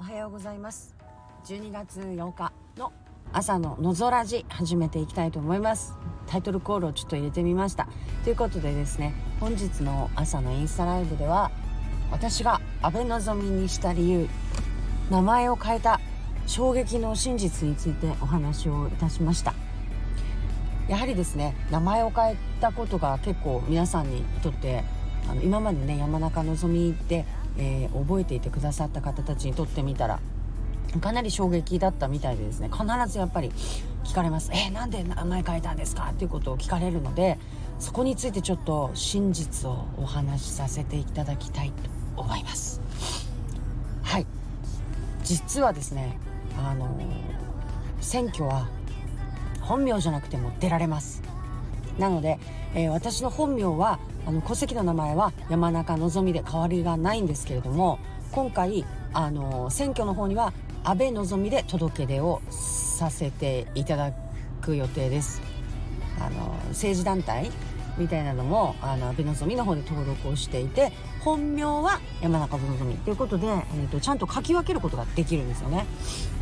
おはようございます。12月8日の朝ののぞらじ始めていきたいと思います。タイトルコールをちょっと入れてみました。ということでですね本日の朝のインスタライブでは私が安倍のぞみにした理由名前を変えた衝撃の真実についてお話をいたしました。やはりですね名前を変えたことが結構皆さんにとってあの今までね山中のぞみってえー、覚えていてくださった方たちにとってみたらかなり衝撃だったみたいでですね必ずやっぱり聞かれます「えー、なんで名前変えたんですか?」っていうことを聞かれるのでそこについてちょっと真実をお話しさせていただきたいと思います。はい。実はですねあの、選挙は本名じゃなくても出られます。なので、えー、私の本名はあの戸籍の名前は山中のぞみで変わりがないんですけれども今回あの選挙の方には安倍のぞみで届け出をさせていただく予定です。あの政治団体みたいなのもあの安倍のぞみの方で登録をしていて本名は山中のぞみということで、えーと、ちゃんと書き分けることができるんですよね。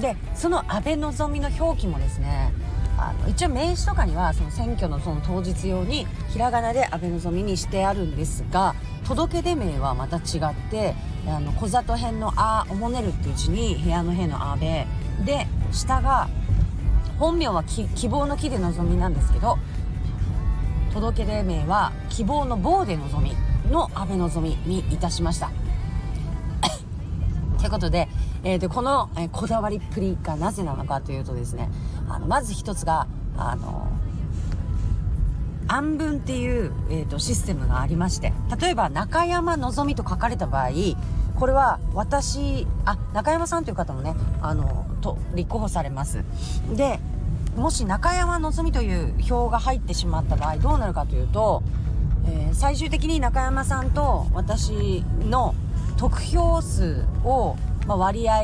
でその安倍のぞみの表記もですねあの一応名刺とかにはその選挙のその当日用にひらがなで安倍のみにしてあるんですが届け出名はまた違ってあの小里編の「あ」「おもねる」っていう字に部屋の「へ」の「安倍で下が本名は希望の木で望みなんですけど届け出名は希望の棒で望みの安倍望みにいたしました。ということで、えー、でこの、えー、こだわりっぷりがなぜなのかというとですねあのまず一つがあの暗文っていう、えーと、システムがありまして例えば中山のぞみと書かれた場合これは私あ中山さんという方もねあのと立候補されます。でもし中山のぞみという票が入ってしまった場合どうなるかというと、えー、最終的に中山さんと私の得票数を、まあ、割合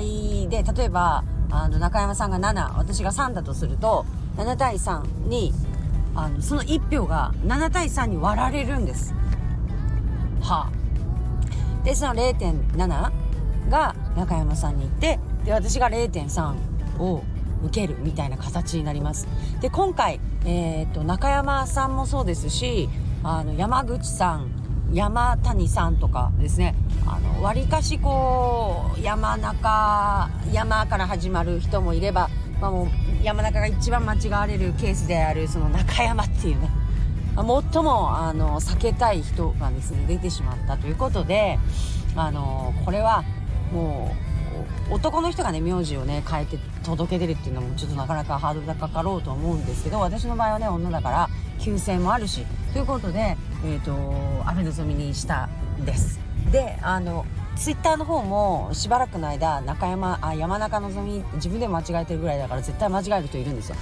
で例えばあの中山さんが7私が3だとすると7対3にあのその1票が7対3に割られるんです。はあ。でその0.7が中山さんに行ってで私が0.3を受けるみたいな形になります。で今回、えーと、中山さんもそうですしあの山口さん山谷さんとかですね。あの割かしこう山中山から始まる人もいれば、まあ、もう山中が一番間違われるケースであるその中山っていうね。最もあの避けたい人がですね出てしまったということであのこれはもう男の人がね名字をね変えて届け出るっていうのもちょっとなかなかハードルがかかろうと思うんですけど私の場合はね女だから旧姓もあるしということで、えーと、と雨望みにしたんです。であのツイッターの方もしばらくの間中山あ山中のぞみ自分で間違えてるぐらいだから絶対間違える人いるんですよ。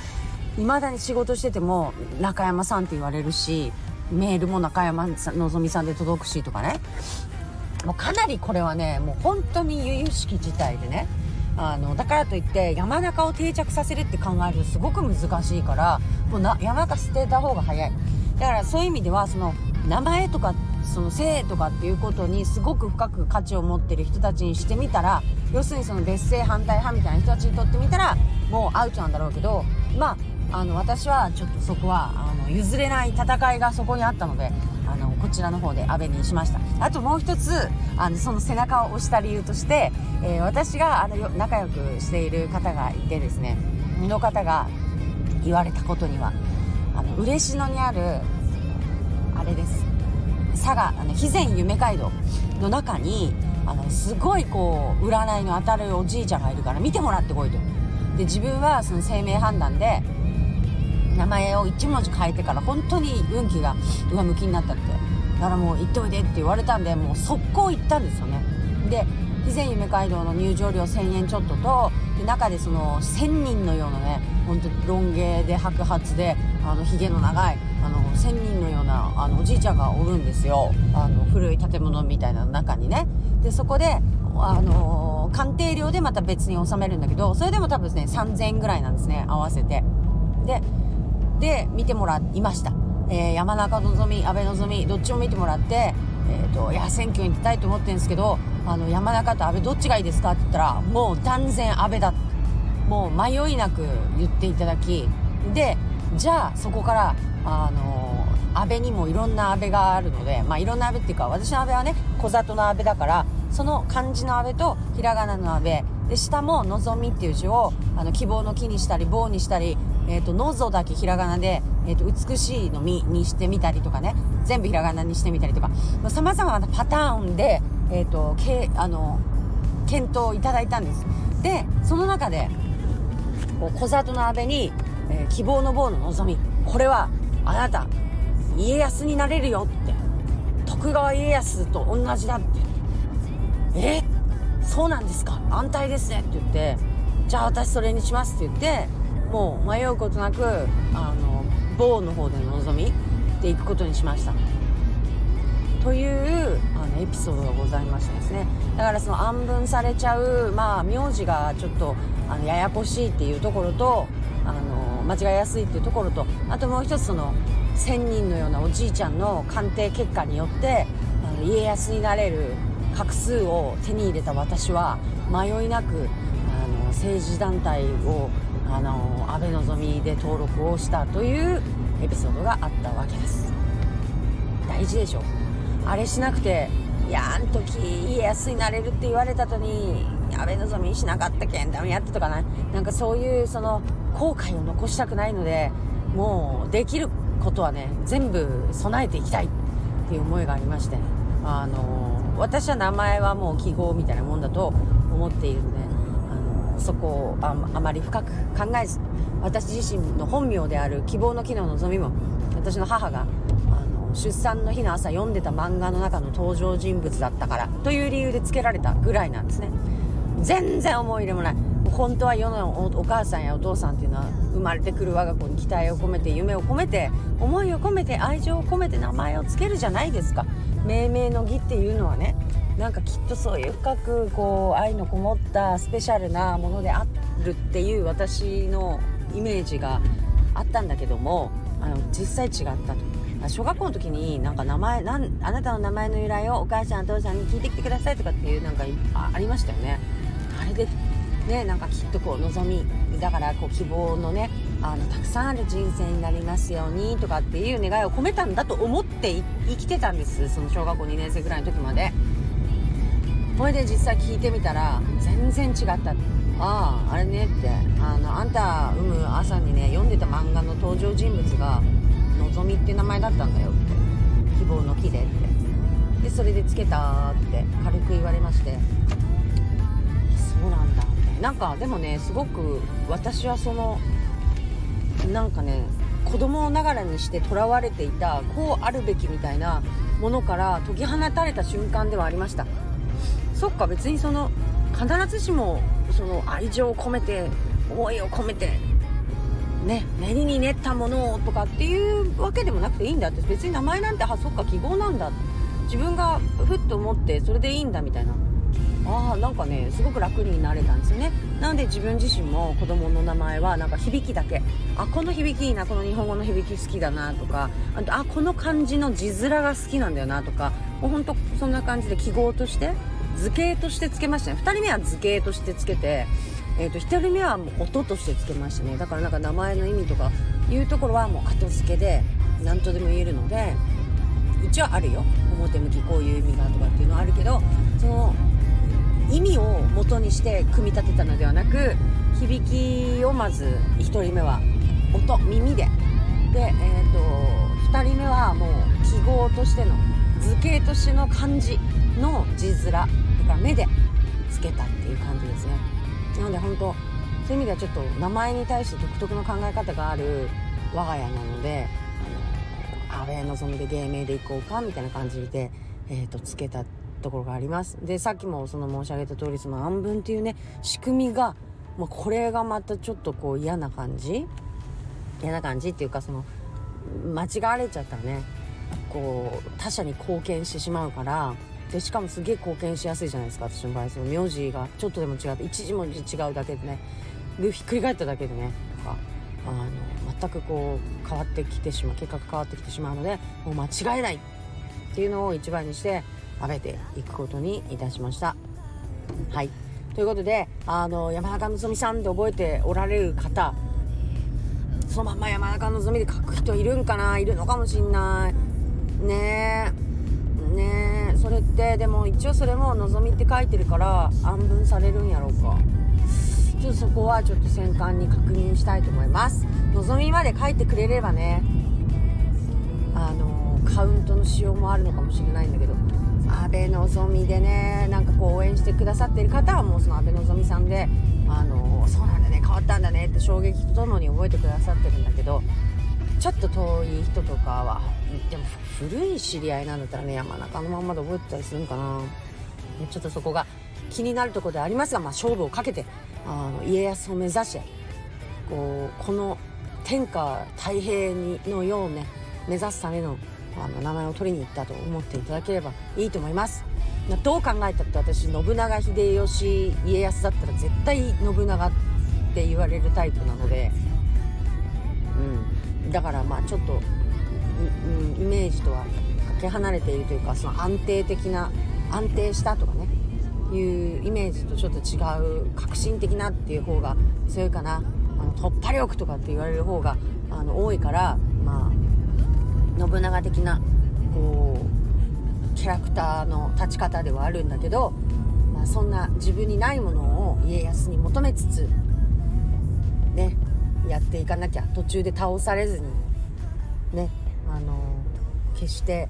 いまだに仕事してても中山さんって言われるしメールも中山のぞみさんで届くしとかね。もうかなりこれはねもう本当に由々しき事態でね。あのだからといって山中を定着させるって考えるとすごく難しいからもうな山中捨てた方が早い。だからそういう意味ではその名前とかその性とかっていうことにすごく深く価値を持ってる人たちにしてみたら要するにその別姓反対派みたいな人たちにとってみたらもうアウトなんだろうけどまああの私はちょっとそこはあの譲れない戦いがそこにあったのであのこちらの方で安倍にしました。あともう一つあのその背中を押した理由として、えー、私があの仲良くしている方がいてですねの方が言われたことにはあの嬉野にあるあれです。佐賀あの肥前夢街道の中にあのすごいこう占いの当たるおじいちゃんがいるから見てもらってこいと。で自分はその生命判断で名前を1文字変えてから本当に運気が上向きになったって。だからもう行っておいでって言われたんでもう速攻行ったんですよね。で肥前夢街道の入場料1000円ちょっととで中でその1000人のようなね本当ロン毛で白髪であの髭の長いあの仙人のようなあのおじいちゃんがおるんですよ。あの古い建物みたいな中にね。でそこであの鑑定料でまた別に納めるんだけどそれでも多分ですね3000円ぐらいなんですね合わせて。でで見てもらいました、えー、山中のぞみ安倍のぞみどっちも見てもらってえーと、いや選挙に出たいと思ってるんですけどあの山中と安倍どっちがいいですかって言ったらもう断然安倍だ。もう迷いなく言っていただきでじゃあそこからあの安倍にもいろんな安倍があるので、まあ、いろんな安倍っていうか私の安倍はね小里の安倍だからその漢字の安倍とひらがなの安倍。で下も「のぞみ」っていう字をあの希望の木にしたり棒にしたり「えーと、のぞ」だけひらがなで、えーと、美しいの「み」にしてみたりとかね。全部ひらがなにしてみたりとか。さまざまなパターンで、えーと、けあの検討いただいたんです。でその中でこう小里の安倍に、えー、希望の棒ののぞみ。これはあなた家康になれるよって。徳川家康と同じだって。え？そうなんですか？安泰ですねって言って。じゃあ私それにしますって言ってもう迷うことなくあの某の方で望みで行くことにしました。というあのエピソードがございましてですね。だからその暗分されちゃうまあ名字がちょっとあのややこしいっていうところとあの間違いやすいっていうところとあともう一つその1000人のようなおじいちゃんの鑑定結果によってあの家康になれる画数を手に入れた私は迷いなくあの政治団体をあの安倍のぞみで登録をしたというエピソードがあったわけです。大事でしょあれしなくていやあん時家康になれるって言われた後に安倍のぞみしなかったけんダメやってとかななんかそういうその後悔を残したくないのでもうできることはね全部備えていきたいっていう思いがありましてあの私は名前はもう記号みたいなもんだと思っているのであのそこをああまり深く考えず私自身の本名である希望の木の望みも私の母があの出産の日の朝読んでた漫画の中の登場人物だったからという理由で付けられたぐらいなんですね。全然思い入れもない。本当は世のお母さんやお父さんっていうのは生まれてくる我が子に期待を込めて夢を込めて思いを込めて愛情を込めて名前を付けるじゃないですか命名の儀っていうのはねなんかきっとそういう深くこう愛のこもったスペシャルなものであるっていう私のイメージがあったんだけどもあの実際違ったと。小学校の時になんか名前なんあなたの名前の由来をお母さんお父さんに聞いてきてくださいとかっていうなんかありましたよねあれでねなんかきっとこう望みだからこう希望のねあのたくさんある人生になりますようにとかっていう願いを込めたんだと思って生きてたんです。その小学校2年生ぐらいの時まで。これで実際聞いてみたら全然違った。あああれねって。あのあんた産む朝にね読んでた漫画の登場人物がのぞみって名前だったんだよって。希望の木でって。でそれでつけたって軽く言われまして。そうなんだ。なんかでもねすごく私はそのなんかね子供ながらにしてとらわれていたこうあるべきみたいなものから解き放たれた瞬間ではありました。そっか別にその必ずしもその愛情を込めて思いを込めてね練りに練ったものをとかっていうわけでもなくていいんだって。別に名前なんてあそっか記号なんだ。自分がふっと思ってそれでいいんだみたいな。ああなんかねすごく楽になれたんですよね。なので自分自身も子供の名前はなんか響きだけ。あこの響きいいなこの日本語の響き好きだなとか。あとあこの漢字の字面が好きなんだよなとか。もうほんとそんな感じで記号として図形としてつけましたね。2人目は図形としてつけてえーと、1人目はもう音としてつけましたね。だからなんか名前の意味とかいうところはもう後付けで何とでも言えるので一応あるよ。表向きこういう意味がとかっていうのはあるけどその意味を元にして組み立てたのではなく響きをまず1人目は音耳で。で、えーと、2人目はもう記号としての図形としての漢字の字面だか目でつけたっていう感じですね。なので本当そういう意味ではちょっと名前に対して独特の考え方がある我が家なのであの安倍望みで芸名でいこうかみたいな感じで、えーと、とつけたところがあります。でさっきもその申し上げた通りその暗分っていうね仕組みが、まあ、これがまたちょっとこう嫌な感じ？嫌な感じっていうかその間違われちゃったらねこう他者に貢献してしまうからでしかもすげえ貢献しやすいじゃないですか私の場合。その名字がちょっとでも違って一字文字違うだけでねでひっくり返っただけでねとかあの全くこう変わってきてしまう結果が変わってきてしまうのでもう間違えないっていうのを一番にして食べていくことにいたしました。はい。ということであの山中のぞみさんで覚えておられる方そのまんま山中のぞみで書く人いるんかな？いるのかもしんない。ねえ。ねえ。それってでも一応それも「のぞみ」って書いてるから暗分されるんやろうか。ちょっとそこはちょっと戦艦に確認したいと思います。のぞみまで書いてくれればねあのカウントの仕様もあるのかもしれないんだけど安倍のぞみでねなんかこう応援してくださってる方はもうその安倍のぞみさんであのそうなんだね変わったんだねって衝撃とともに覚えてくださってるんだけどちょっと遠い人とかはでも古い知り合いなんだったらね山中のまんまで覚えてたりするんかな。ちょっとそこが気になるところでありますが、まあ、勝負をかけてあの家康を目指してこうこの天下太平にの世をね目指すためのあの名前を取りに行ったと思っていただければいいと思います。どう考えたって私信長秀吉家康だったら絶対信長って言われるタイプなので。うん。だからまあちょっと、うん、イメージとはかけ離れているというかその安定的な安定したとかね。いうイメージとちょっと違う革新的なっていう方が強いかな。あの突破力とかって言われる方があの多いからまあ信長的なこうキャラクターの立ち方ではあるんだけど、まあ、そんな自分にないものを家康に求めつつねやっていかなきゃ途中で倒されずにねあの決して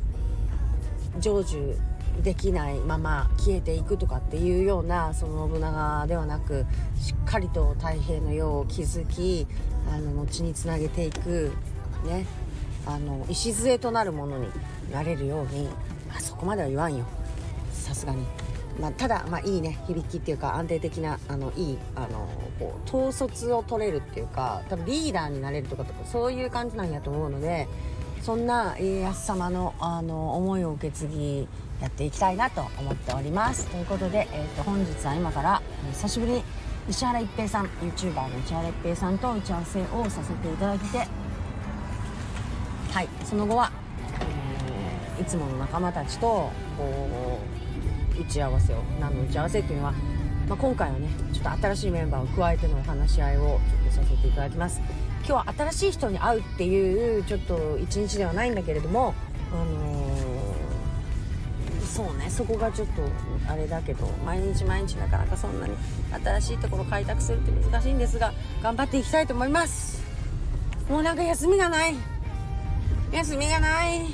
成就できないまま消えていくとかっていうようなその信長ではなくしっかりと太平の世を築きあの後につなげていくね。あの礎となるものになれるように、まあ、そこまでは言わんよ。さすがに、まあ、ただ、まあ、いいね。響きっていうか安定的なあのいいあのこう統率を取れるっていうか多分リーダーになれるとかとかそういう感じなんやと思うのでそんな家康様のあの思いを受け継ぎやっていきたいなと思っております。ということで、えーと、本日は今から、久しぶりに石原一平さん YouTuber の石原一平さんと打ち合わせをさせていただいてはい。その後は、えー、いつもの仲間たちとこう打ち合わせを何の打ち合わせっていうのは、まあ、今回はねちょっと新しいメンバーを加えての話し合いをちょっとさせていただきます。今日は新しい人に会うっていうちょっと一日ではないんだけれどもあのー、そうねそこがちょっとあれだけど毎日毎日なかなかそんなに新しいところ開拓するって難しいんですが頑張っていきたいと思います。もうなんか休みがない。休みがない。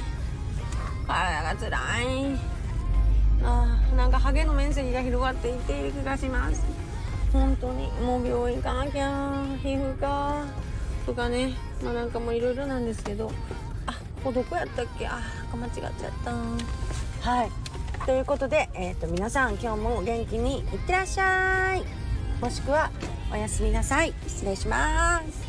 体がつらい。あなんかハゲの面積が広がっていっている気がします。本当にもう病院行かなきゃ。皮膚科。とかね。まあなんかもういろいろなんですけど。あここどこやったっけ？あ間違っちゃった。はい。ということで、えーと、と皆さん今日も元気にいってらっしゃい。もしくはおやすみなさい。失礼します。